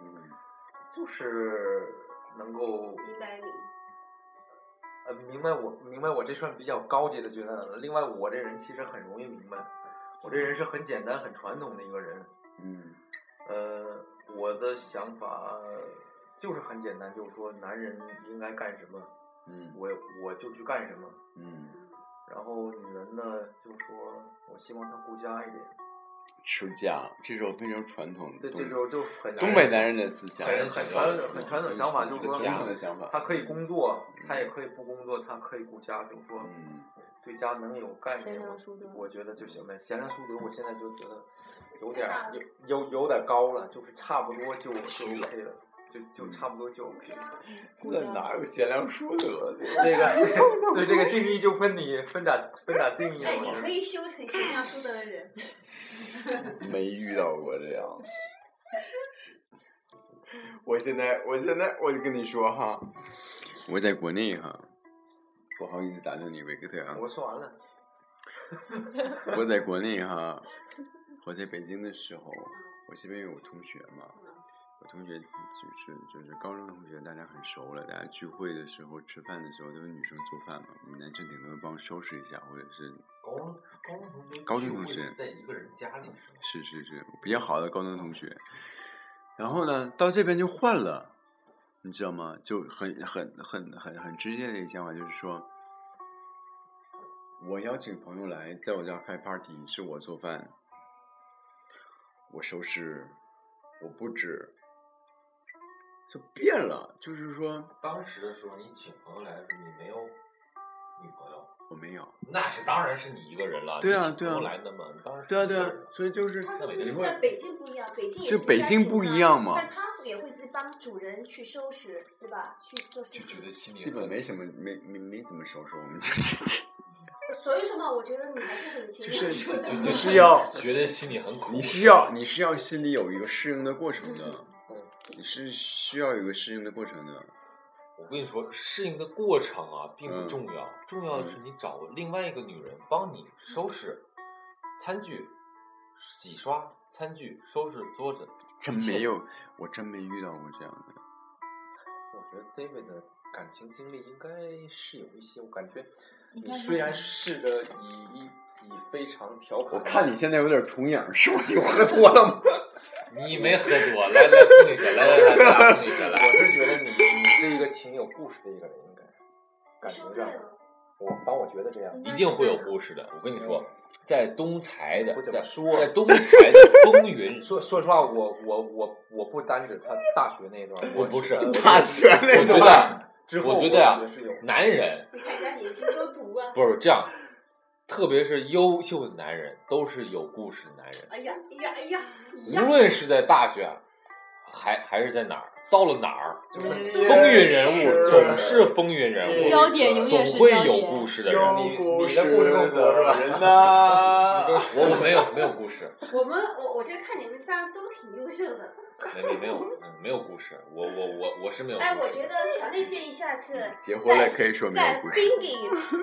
Speaker 1: 嗯
Speaker 5: 就是能够
Speaker 3: 明白你。
Speaker 5: 呃明白我明白我这算比较高级的阶段了。另外，我这人其实很容易明白，我这人是很简单很传统的一个人。
Speaker 1: 嗯
Speaker 5: 呃，我的想法就是很简单，就是说男人应该干什么，
Speaker 1: 嗯
Speaker 5: 我我就去干什么。
Speaker 1: 嗯，
Speaker 5: 然后女人呢，就说我希望她顾家一点。
Speaker 1: 持家，这种非常传统的
Speaker 5: 对，
Speaker 1: 东
Speaker 5: 这种就很
Speaker 1: 东北男人的思想，
Speaker 5: 很
Speaker 2: 人
Speaker 5: 很传很传统想法，就是说
Speaker 1: 传统的想法，
Speaker 5: 她可以工作，他也可以不工作，他可以顾家，就是说
Speaker 1: 嗯
Speaker 5: 对家能有概
Speaker 4: 贤
Speaker 5: 念，
Speaker 4: 良淑德
Speaker 5: 我觉得就行了。贤良淑德，我现在就觉得有点儿有有有点高了，就是差不多就就 OK 了，就就差不多就。
Speaker 1: 那哪有贤良淑德的？
Speaker 5: 这个这个 <laughs> 对这个定义就分你分咋分咋定义了，
Speaker 3: 你可以修成贤良淑德的人。<laughs>
Speaker 1: 没遇到过这样。我现在，我现在，我就跟你说哈，我在国内哈，不好意思打断你，维克特啊，
Speaker 5: 我说完了。
Speaker 1: 我在国内哈，我在北京的时候，我这边有同学嘛，我同学就是就是高中同学，大家很熟了，大家聚会的时候、吃饭的时候都是女生做饭嘛，我们男生顶多帮收拾一下，或者是
Speaker 2: 高中高中同学
Speaker 1: 高中同学
Speaker 2: 是在一个人家里是？
Speaker 1: 是是是比较好的高中同学，然后呢，到这边就换了，你知道吗？就很很很很很直接的一个想法，就是说，我邀请朋友来，在我家开 party，是我做饭，我收拾，我布置，就变了，就是说
Speaker 2: 当时的时候，你请朋友来的时候，你没有女朋友，
Speaker 1: 我没有，
Speaker 2: 那是当然是你一个人了。
Speaker 1: 对啊对啊
Speaker 2: 来的嘛，当然
Speaker 1: 对啊对啊所以就是
Speaker 3: 在北京不一样，北京也
Speaker 1: 就是北京不一样嘛
Speaker 3: 但他也会自己帮主人去收拾，对吧？去做事
Speaker 2: 就觉。得心里
Speaker 1: 基本没什么，没没没怎么收拾，我们就是。<laughs>
Speaker 3: 所以说嘛，我觉得你还是很勤
Speaker 1: 就是。
Speaker 2: 就是
Speaker 1: 要
Speaker 2: 觉得心里很苦。
Speaker 1: 你是要你是要心里有一个适应的过程的，
Speaker 5: 嗯
Speaker 1: 你是需要有个适应的过程的。
Speaker 2: 我跟你说，适应的过程啊并不
Speaker 1: 嗯
Speaker 2: 重要，重要的是你找另外一个女人帮你收拾餐具、洗刷餐具、收拾桌子。
Speaker 1: 真没有，我真没遇到过这样的。<laughs>
Speaker 5: 我觉得 David 的感情经历应该是有一些，我感觉你虽然试着以以以非常调侃，
Speaker 1: 我看你现在有点重影，是我又喝多了吗？<laughs>
Speaker 2: 你没喝多，来来碰一下，来来来，碰一下，来。
Speaker 5: 我是觉得你你是一个挺有故事的一个人，应该感情上，我反我觉得这样。
Speaker 2: 一定会有故事的。我跟你说，在东财的在
Speaker 5: 说
Speaker 2: 在东财的风云，<laughs>
Speaker 5: 说说实话，我我我我不单指他大学那段，我
Speaker 2: 我不是
Speaker 5: 呃
Speaker 1: 大学那
Speaker 2: 我觉
Speaker 1: 段
Speaker 2: 得，
Speaker 5: 之后
Speaker 2: 我觉得呀，男人
Speaker 3: 你看人家眼睛多毒啊！
Speaker 2: 不是这样，特别是优秀的男人，都是有故事的男人。
Speaker 3: 哎呀哎呀哎呀！
Speaker 2: 无论是在大学，还还是在哪儿，到了哪儿，
Speaker 5: 就是
Speaker 2: 风云人物总是风云人物，
Speaker 4: 焦点永远是
Speaker 2: 总会有故事的人。
Speaker 5: 你的故事更多是吧
Speaker 1: 人呢，<laughs>
Speaker 2: 我我没有没有故事，
Speaker 3: 我们我我这看你们仨都挺优秀的。
Speaker 2: 没没没有嗯没有故事，我我我我是没有故事。
Speaker 3: 哎，我觉得强烈建议下次
Speaker 1: 结婚了可以说没有
Speaker 3: 在
Speaker 1: 故事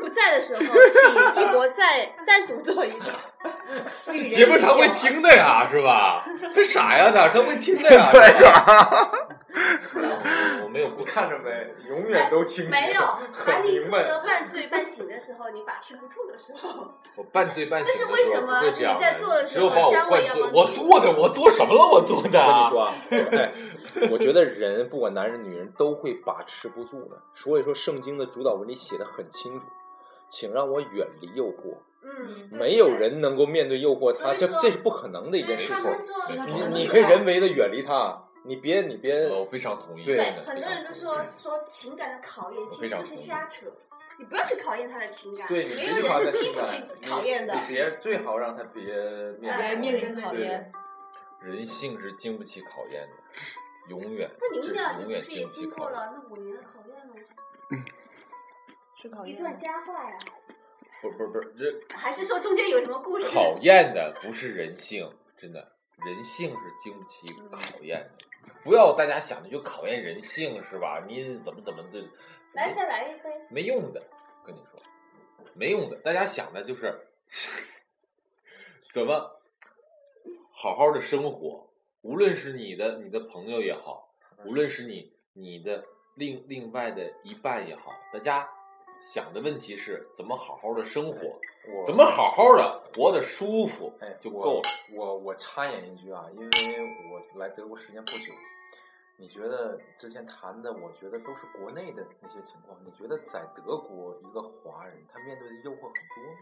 Speaker 3: 不在的时候，请一博再单独做一场。<laughs>
Speaker 2: 节目他会听的呀，是吧？他傻呀，他他会听的呀。<laughs> 我 <laughs> 我没有不，
Speaker 5: 看着没，永远都清醒，
Speaker 3: 没有，<laughs> 把
Speaker 5: 很
Speaker 3: 你
Speaker 5: 明白。
Speaker 3: 得半醉半醒的时候，你把持不住的时候，<laughs>
Speaker 2: 我半醉半醒
Speaker 3: 但是
Speaker 2: 的时候不
Speaker 3: 为什么
Speaker 2: 这样
Speaker 3: 你在做的时候
Speaker 2: 只有把我
Speaker 3: 姜
Speaker 2: 灌醉
Speaker 3: 文要帮。
Speaker 2: 我做的，我做什么了？我做的。
Speaker 5: 我跟你说啊，对，我觉得人不管男人女人都会把持不住的。所以说，圣经的主导文里写的很清楚，请让我远离诱惑。
Speaker 3: 嗯，
Speaker 5: 没有人能够面对诱惑他，这这是不可能的一件事情你你可以人为的远离他，你别你别
Speaker 2: 我非常同意。
Speaker 5: 对
Speaker 3: 很多人都说说情感的考验其实就是瞎扯，你不要去考验他的情感，
Speaker 5: 对你
Speaker 3: 没有
Speaker 5: 考
Speaker 3: 人
Speaker 5: 他情感
Speaker 3: 经不起，考验的
Speaker 5: 你。别最好让他别面
Speaker 3: 哎
Speaker 5: 对。
Speaker 4: 面临考验。
Speaker 2: 人性是经不起考验的，永远
Speaker 3: 那你们俩就
Speaker 2: 永远
Speaker 3: 不是也
Speaker 2: 经不起考验。
Speaker 3: 经过了那五年的考验吗？<laughs>
Speaker 4: 是考验
Speaker 3: 一段佳话呀，
Speaker 2: 不不不是，这
Speaker 3: 还是说中间有什么故事？
Speaker 2: 考验的不是人性，真的，人性是经不起考验的。不要大家想的就考验人性是吧？你怎么怎么的，
Speaker 3: 来，再来一杯。
Speaker 2: 没用的，跟你说，没用的。大家想的就是怎么好好的生活，无论是你的你的朋友也好，无论是你你的另另外的一半也好，大家想的问题是怎么好好的生活，
Speaker 5: 我
Speaker 2: 怎么好好的活得舒服
Speaker 5: 哎
Speaker 2: 就够了。
Speaker 5: 我我插言一句啊，因为我来德国时间不久，你觉得之前谈的，我觉得都是国内的那些情况，你觉得在德国一个华人他面对的诱惑很多吗？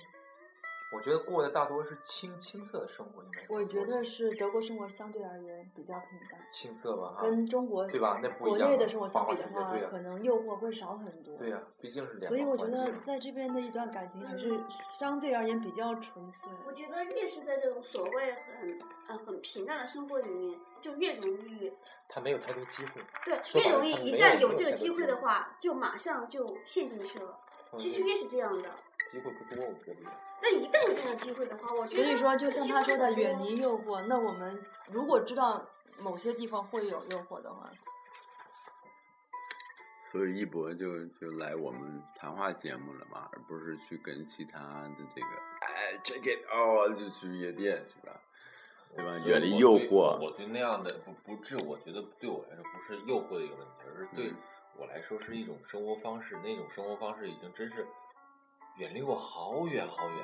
Speaker 5: 我觉得过的大多是青青涩的生活，应该是
Speaker 4: 我觉得是德国生活相对而言比较平淡，
Speaker 5: 青涩吧，哈，
Speaker 4: 跟中国
Speaker 5: 对吧？那不
Speaker 4: 国
Speaker 5: 一样国。
Speaker 4: 内的生活相比的话，可能诱惑会少很多。
Speaker 5: 对呀、毕竟是两
Speaker 4: 所以我觉。得在这边的一段感情还是相对而言比较纯粹。
Speaker 3: 我觉得越是在这种所谓很呃很平淡的生活里面，就越容易
Speaker 5: 他没有太多机会。
Speaker 3: 对，越容易一旦有这个
Speaker 5: 机会
Speaker 3: 机会的话，就马上就陷进去了。其实越是这样的，
Speaker 5: 机会不多，我觉得。
Speaker 3: 但一旦有这样的机会的话，我觉得
Speaker 4: 所以说，就像他说的，远离诱惑。那我们如果知道某些地方会有诱惑的话，
Speaker 1: 所以一博就就来我们谈话节目了嘛，而不是去跟其他的这个哎 check it out 就去夜店是吧？对吧？远离诱
Speaker 2: 我对
Speaker 1: 惑。
Speaker 2: 我对那样的不不是，我觉得对我来说不是诱惑的一个问题，而是对
Speaker 1: 嗯
Speaker 2: 我来说是一种生活方式。那种生活方式已经真是远离我好远好远，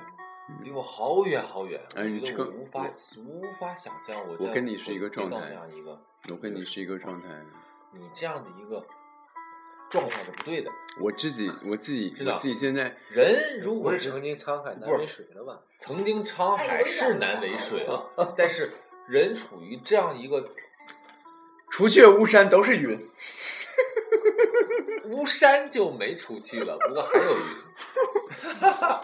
Speaker 2: 离我好远好远。我觉得
Speaker 1: 哎你这个
Speaker 2: 无法无法想象我
Speaker 1: 我跟你是一个状态
Speaker 2: 那样一个，
Speaker 1: 我跟你是一个状态，
Speaker 2: 你这样的一个状态是不对的。
Speaker 1: 我自己我自己
Speaker 2: 知道
Speaker 1: 我自己现在
Speaker 2: 人如果
Speaker 5: 是曾经沧海难为水了吧？
Speaker 2: 曾经沧
Speaker 3: 哎
Speaker 2: 海是难为水了，<laughs> 但是人处于这样一个 <laughs>
Speaker 1: 除却巫山都是云。<laughs>
Speaker 2: 巫山就没出去了，不过还有云。<laughs>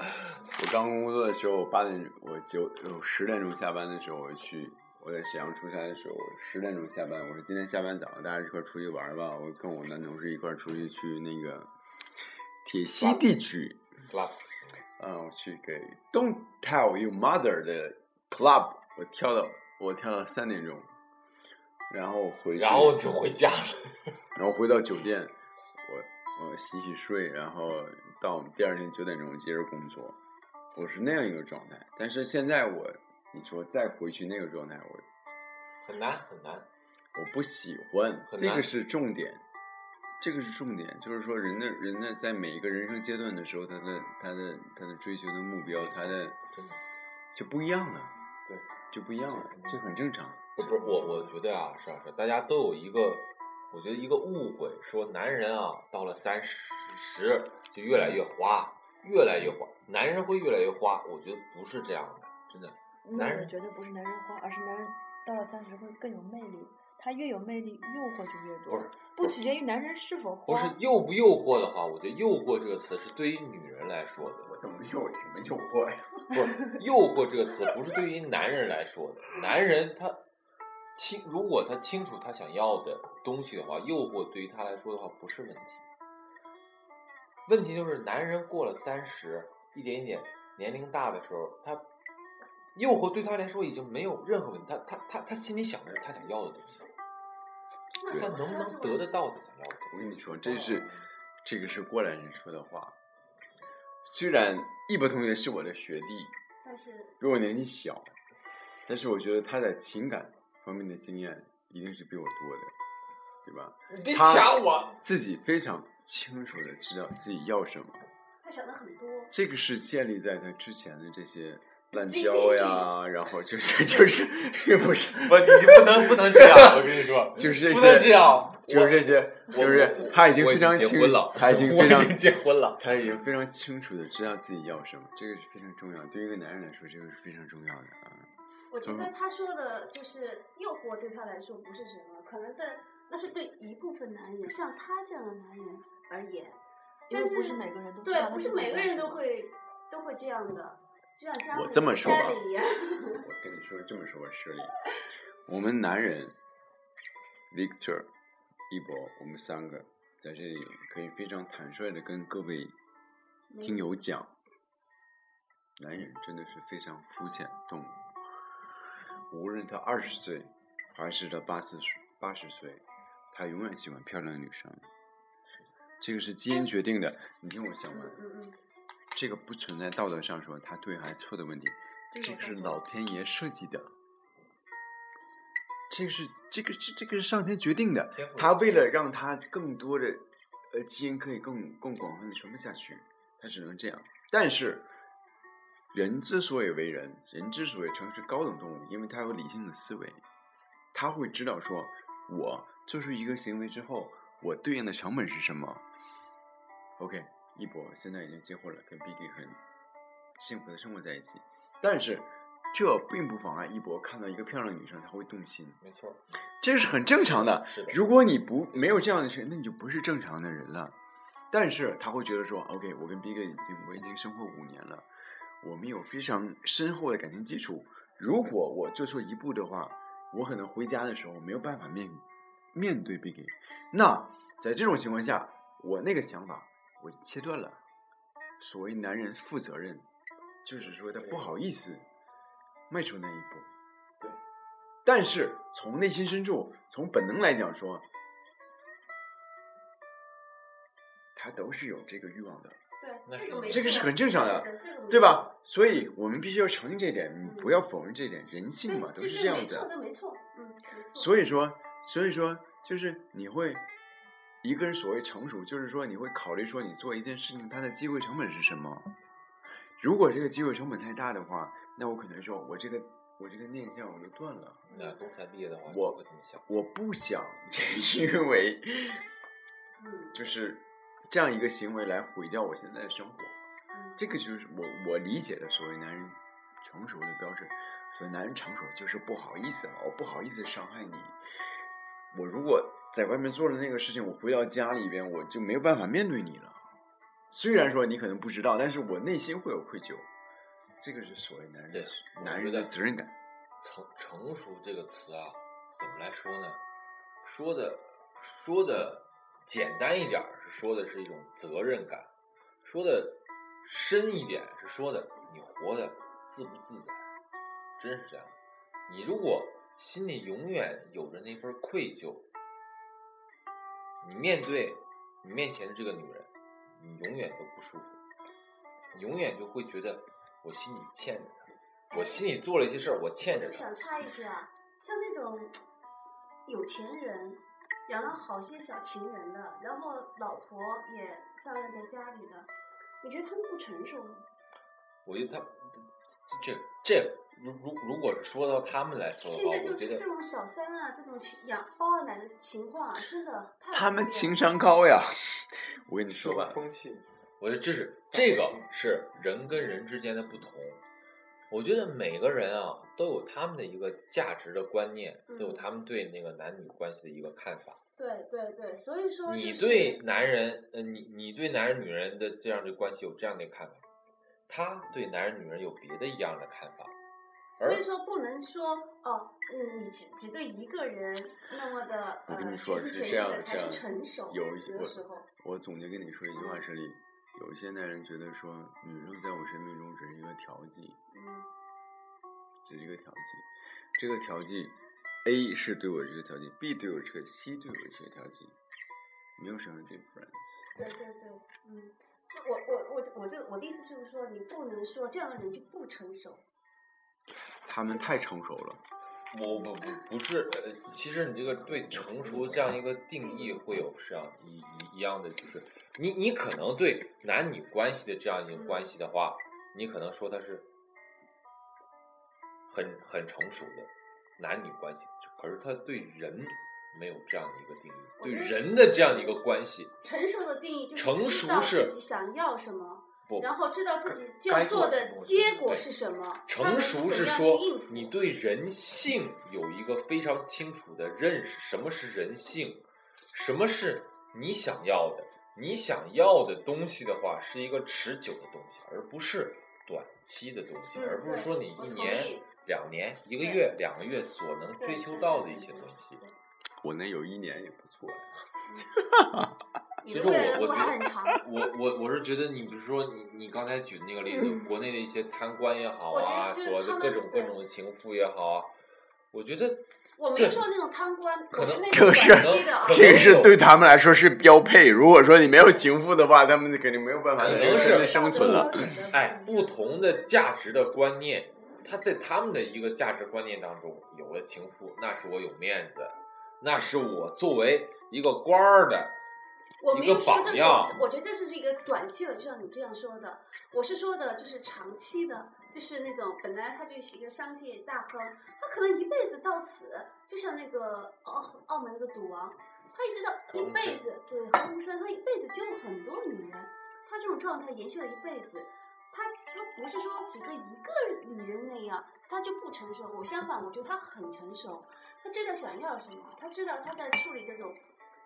Speaker 1: 我刚工作的时候，我八点我九我十点钟下班的时候，我去我在沈阳出差的时候，我十点钟下班，我说今天下班早，大家一块儿出去玩吧。我跟我男同事一块儿出去去那个铁西地区
Speaker 2: ，club
Speaker 1: 嗯，我去给 Don't Tell Your Mother 的 club，我跳到我跳到三点钟，然后回去，
Speaker 2: 然后就回家了。
Speaker 1: 然后回到酒店，我我洗洗睡，然后到我们第二天九点钟接着工作，我是那样一个状态。但是现在我，你说再回去那个状态，我
Speaker 2: 很难很难。
Speaker 1: 我不喜欢，这个是重点，这个是重点，就是说人的人的在每一个人生阶段的时候，他的他的他的追求的目标，他的
Speaker 2: 真的
Speaker 1: 就不一样了，
Speaker 2: 对，
Speaker 1: 就不一样了，这很正常。
Speaker 2: 不是我，我觉得啊，是啊是啊，大家都有一个我觉得一个误会，说男人啊到了三十就越来越花，越来越花，男人会越来越花，我觉得不是这样的，真的。男人
Speaker 4: 绝对不是男人花，而是男人到了三十会更有魅力。他越有魅力，诱惑就越多。
Speaker 2: 不是
Speaker 4: 不取决于男人是否花
Speaker 2: 不是。诱不诱惑的话，我觉得“诱惑”这个词是对于女人来说的。
Speaker 1: 我怎么又有什么诱惑呀？
Speaker 2: 不是诱惑这个词不是对于男人来说的，男人他清如果他清楚他想要的东西的话，诱惑对于他来说的话不是问题。问题就是男人过了三十，一点一点年龄大的时候，他诱惑对他来说已经没有任何问题，他他他他心里想的是他想要的东西，他能不能得得到他想要的？
Speaker 1: 我跟你说，这是这个是过来人说的话。虽然一博同学是我的学弟，
Speaker 3: 但是
Speaker 1: 比我年纪小，但是我觉得他在情感方面的经验一定是比我多的，对吧？
Speaker 2: 你别
Speaker 1: 他
Speaker 2: 掐我！
Speaker 1: 自己非常清楚的知道自己要什么，
Speaker 3: 他想的很多。
Speaker 1: 这个是建立在他之前的这些滥交呀，然后就是就是 <laughs> 不是
Speaker 2: 不，你不能不能这样，我跟你说，
Speaker 1: 就是这
Speaker 2: 不能这
Speaker 1: 些，
Speaker 2: 样，
Speaker 1: 就是这些，就是他已经非常清
Speaker 2: 结婚了，
Speaker 1: 他已经非常
Speaker 2: 结婚了。
Speaker 1: 他已经非常清楚的知道自己要什么，这个是非常重要。对于一个男人来说，这个是非常重要的啊。
Speaker 3: 我觉得他说的就是诱惑对他来说不是什么，可能的那是对一部分男人，像他这样的男人而言，但是
Speaker 4: 不是每个人都
Speaker 3: 对，不是每个人都会都会这样的，就像家里 <laughs>
Speaker 1: 我这么说吧。我跟你说这么说吧，舍利，我们男人，Victor、一博，我们三个在这里可以非常坦率的跟各位听友讲，男人真的是非常肤浅动物。无论他二十岁，还是他八十岁、八十岁，他永远喜欢漂亮的女生。这个是基因决定的。你听我讲完，这个不存在道德上说他对还是错的问题，这个是老天爷设计的。这个是这个是这个是上天决定的，他为了让他更多的呃基因可以更更广泛的传播下去，他只能这样。但是人之所以为人，人之所以称是高等动物，因为他有理性的思维，他会知道说，我做出一个行为之后，我对应的成本是什么。OK，一博现在已经结婚了，跟 Biggie 很幸福的生活在一起，但是这并不妨碍一博看到一个漂亮女生他会动心，
Speaker 2: 没错，
Speaker 1: 这是很正常的。
Speaker 2: 是的
Speaker 1: 如果你不没有这样的事，那你就不是正常的人了。但是他会觉得说，OK，我跟 Biggie 已经我已经生活五年了，我们有非常深厚的感情基础。如果我做错一步的话，我可能回家的时候没有办法面面对 Biggie。那在这种情况下，我那个想法我就切断了。所谓男人负责任，就是说他不好意思迈出那一步。
Speaker 2: 对，
Speaker 1: 但是从内心深处，从本能来讲说，他都是有这个欲望的。
Speaker 3: 对，这个没
Speaker 1: 这个是很正常的
Speaker 3: 对
Speaker 1: 吧？所以我们必须要承认这一点，你不要否认这一点，人性嘛，都是这样子
Speaker 3: 没错。的，没错，嗯。
Speaker 1: 所以说，所以说，就是你会一个人所谓成熟，就是说你会考虑说你做一件事情它的机会成本是什么。如果这个机会成本太大的话，那我可能说我这个我这个念想我就断了。
Speaker 2: 那东财毕业的话，
Speaker 1: 我
Speaker 2: 就会这么想。
Speaker 1: 我不想 <laughs> 因为
Speaker 3: 嗯
Speaker 1: 就是这样一个行为来毁掉我现在的生活。
Speaker 3: 嗯，
Speaker 1: 这个就是我我理解的所谓男人成熟的标志。所以男人成熟就是不好意思嘛，我不好意思伤害你。我如果在外面做了那个事情，我回到家里边我就没有办法面对你了。虽然说你可能不知道，但是我内心会有愧疚。这个是所谓男人的男人的责任感。
Speaker 2: 成成熟这个词啊，怎么来说呢？说的说的简单一点是说的是一种责任感，说的深一点是说的你活的自不自在，真是这样。你如果心里永远有着那份愧疚，你面对你面前的这个女人，你永远都不舒服，你永远就会觉得我心里欠着她，我心里做了一些事儿，我欠着她
Speaker 3: 我想。插一句啊，像那种有钱人养了好些小情人的，然后老婆也照样在家里的，你觉得他们不成熟吗？
Speaker 2: 我觉得他这这如如如果是说到他们来说的话，
Speaker 3: 现在就是这种小三啊，这种情养包二奶的情况啊，真的太
Speaker 1: 他们情商高呀。我跟你说吧，
Speaker 5: 风气，
Speaker 2: 我觉得这是这个是人跟人之间的不同。我觉得每个人啊都有他们的一个价值的观念，都有
Speaker 3: 嗯
Speaker 2: 他们对那个男女关系的一个看法。
Speaker 3: 对对对，所以说、就是、
Speaker 2: 你对男人，呃，你你对男人女人的这样的关系有这样的看法，他对男人女人有别的一样的看法。
Speaker 3: 所以说不能说哦，嗯，你只只对一个人那么的呃
Speaker 1: 我跟你说
Speaker 3: 全心全意
Speaker 1: 是这样
Speaker 3: 的才是成熟，
Speaker 1: 有一些
Speaker 3: 时候，
Speaker 1: 我我总结跟你说一句话，是里有一些男人觉得说，女生在我生命中只是一个调剂，
Speaker 3: 嗯
Speaker 1: 只是一个调剂。这个调剂，A 是对我这个调剂，B 对我这个，C 对我这个调剂，没有什么 difference。
Speaker 3: 对对对，嗯，是我我我我这我的意思就是说，你不能说这样的人就不成熟，
Speaker 1: 他们太成熟了，
Speaker 2: 不不不不是，呃，其实你这个对成熟这样一个定义会有这样一一一样的，就是你你可能对男女关系的这样一个关系的话，你可能说他是很很成熟的男女关系，可是他对人没有这样的一个定义，对人的这样一个关系，
Speaker 3: 成熟的定义就是
Speaker 2: 成熟是
Speaker 3: 自己想要什么，
Speaker 2: 不
Speaker 3: 然后知道自己这
Speaker 5: 该
Speaker 3: 样做的结果是什么，
Speaker 2: 成熟是说你对人性有一个非常清楚的认识，什么是人性，什么是你想要的。你想要的东西的话，是一个持久的东西，而不是短期的东西，
Speaker 3: 嗯
Speaker 2: 而不是说你一年、两年、一个月、两个月所能追求到的一些东西。<laughs>
Speaker 1: 我能有一年也不错。<laughs>
Speaker 3: 你
Speaker 2: 其实我我觉得
Speaker 3: 很长。
Speaker 2: 我我我是觉得，你比如说你你刚才举的那个例子，国内的一些贪官也好啊，所谓的各种各种的情妇也好啊，我觉得
Speaker 3: 我没说那种贪官，
Speaker 2: 可能
Speaker 3: 那
Speaker 1: 可
Speaker 3: 种
Speaker 1: 是
Speaker 3: 短期的啊，
Speaker 1: 这个是对他们来说是标配。如果说你没有情妇的话，他们肯定没有办法在这
Speaker 2: 可能是
Speaker 1: 生存了。
Speaker 2: 哎，不同的价值的观念，他在他们的一个价值观念当中，有了情妇，那是我有面子，那是我作为一个官儿的，
Speaker 3: 我没有说这种，我觉得这是一个短期的，就像你这样说的。我是说的，就是长期的，就是那种本来他就是一个商界大亨，他可能一辈子到死，就像那个澳澳门那个赌王，他一直到一辈子，对何鸿燊，他一辈子就有很多女人，他这种状态延续了一辈子。他他不是说只对一个女人那样，他就不成熟。我相反，我觉得他很成熟，他知道想要什么，他知道他在处理这种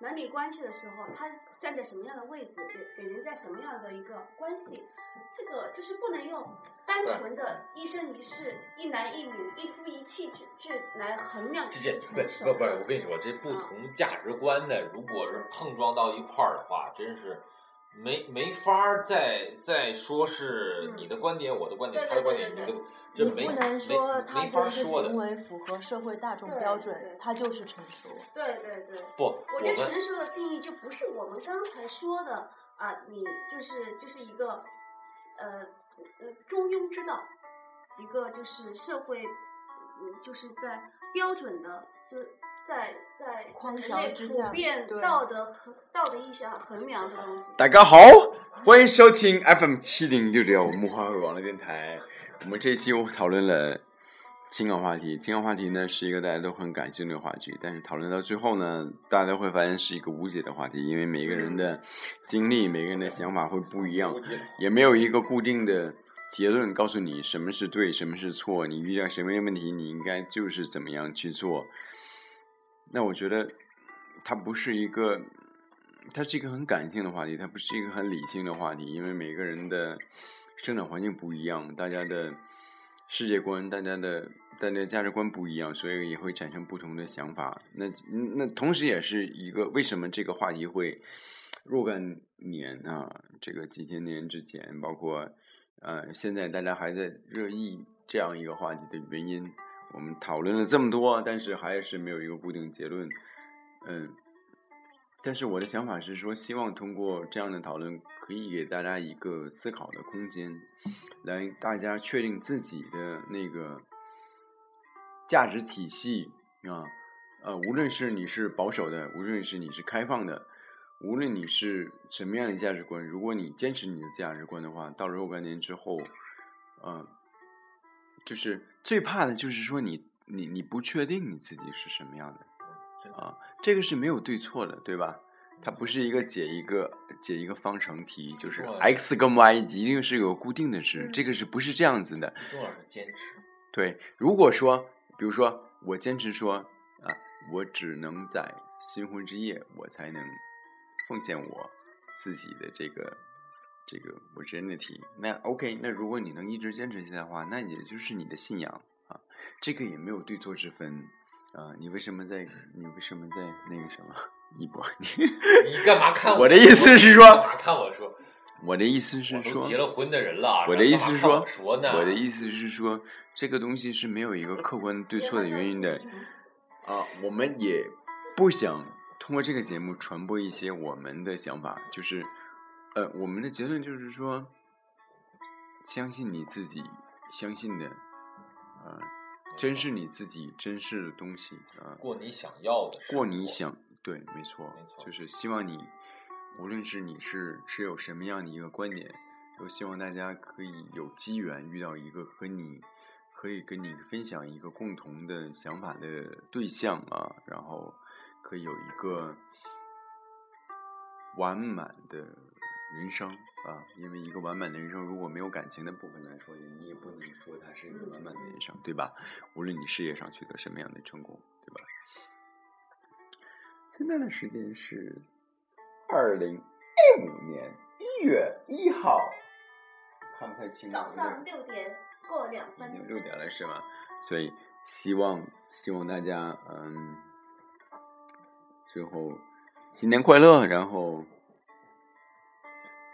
Speaker 3: 男女关系的时候，他站在什么样的位置，给给人家什么样的一个关系，这个就是不能用单纯的一生一世、一男一女、一夫一妻制制来衡量
Speaker 2: 这些
Speaker 3: 成
Speaker 2: 不
Speaker 3: 熟
Speaker 2: 不不是，我跟你说，这不
Speaker 3: 嗯。
Speaker 2: 同价值观的，如果是碰撞到一块儿的话，真是没没法儿再再说是你的观点，我的观点，他的观点你的，这没
Speaker 4: 你不能说
Speaker 2: 没
Speaker 4: 他
Speaker 2: 没法说的
Speaker 4: 行。为符合社会大众标准，他就是成熟。
Speaker 3: 对对对。
Speaker 2: 不，
Speaker 3: 我觉得成熟的定义就不是我们刚才说的啊，你就是就是一个呃呃中庸之道，一个就是社会嗯就是在标准的就在在
Speaker 4: 框条之下
Speaker 3: 遍
Speaker 4: 对
Speaker 3: 道德衡道德意义上衡量的东西。
Speaker 1: 大家好，欢迎收听 FM 七零六六木花会网络电台。我们这一期我讨论了情感话题，情感话题呢是一个大家都很感兴趣的话题，但是讨论到最后呢，大家都会发现是一个无解的话题，因为每个人的经历、每个人的想法会不一样，也没有一个固定的结论告诉你什么是对，什么是错，你遇到什么样的问题，你应该就是怎么样去做。那我觉得它不是一个，它是一个很感性的话题，它不是一个很理性的话题，因为每个人的生长环境不一样，大家的世界观、大家的大家的价值观不一样，所以也会产生不同的想法。那那同时也是一个为什么这个话题会若干年啊，这个几千年之前，包括呃现在大家还在热议这样一个话题的原因。我们讨论了这么多，但是还是没有一个固定结论。嗯，但是我的想法是说，希望通过这样的讨论，可以给大家一个思考的空间，来大家确定自己的那个价值体系啊，呃，无论是你是保守的，无论是你是开放的，无论你是什么样的价值观，如果你坚持你的价值观的话，到了若干年之后，嗯、就是最怕的就是说你你你不确定你自己是什么样的啊，这个是没有对错的，对吧？它不是一个解一个解一个方程题，就是 x 跟 y 一定是有固定的值，
Speaker 3: 嗯
Speaker 1: 这个是不是这样子的？
Speaker 2: 最重要是坚持。
Speaker 1: 对，如果说，比如说我坚持说啊，我只能在新婚之夜，我才能奉献我自己的这个这个 virginity。那 OK，那如果你能一直坚持下来的话，那也就是你的信仰啊，这个也没有对错之分啊。你为什么在你为什么在那个什么一博？<laughs> 你
Speaker 2: 你干嘛 <laughs> 看
Speaker 1: 我我的意思是说
Speaker 2: 看我说，
Speaker 1: 我的意思是说，
Speaker 2: 结了婚的人了。
Speaker 1: 我的意思是说
Speaker 2: 我
Speaker 1: 的意思是说，这个东西是没有一个客观对错的原因的。啊，我们也不想通过这个节目传播一些我们的想法，就是，呃，我们的结论就是说，相信你自己相信的，啊、珍视你自己珍视的东西啊、
Speaker 2: 过你想要的，
Speaker 1: 过你想对，没错，
Speaker 2: 没错
Speaker 1: 就。是希望你，无论是你是持有什么样的一个观点，都希望大家可以有机缘遇到一个和你可以跟你分享一个共同的想法的对象啊，然后可以有一个完满的人生啊，因为一个完满的人生如果没有感情的部分来说，你也不能说它是一个完满的人生，对吧？无论你事业上取得什么样的成功，对吧？现在的时间是二零一五年一月一号，看不太清楚。
Speaker 3: 早上六点过两
Speaker 1: 已
Speaker 3: 分
Speaker 1: 经，六点了是吧？所以希望希望大家嗯，最后新年快乐，然后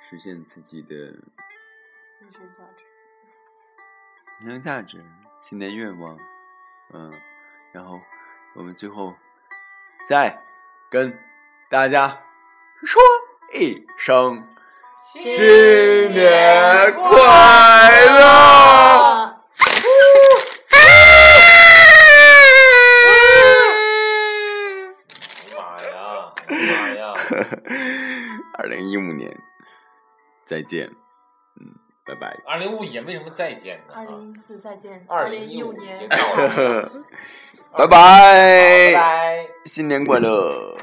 Speaker 1: 实现自己的
Speaker 4: 人生价值。
Speaker 1: 人生价值、新年愿望，嗯，然后我们最后再跟大家说一声新年快乐！
Speaker 2: 哎呀妈呀，哎呀妈呀！<laughs>
Speaker 1: 二零一五年再见，嗯，拜拜。
Speaker 2: 二零五年为什么再见呢？
Speaker 4: 二零一四再见，
Speaker 2: 二
Speaker 4: 零
Speaker 2: 一五
Speaker 4: 年 <laughs>
Speaker 1: 拜拜，
Speaker 2: 拜拜。
Speaker 1: 新年快乐。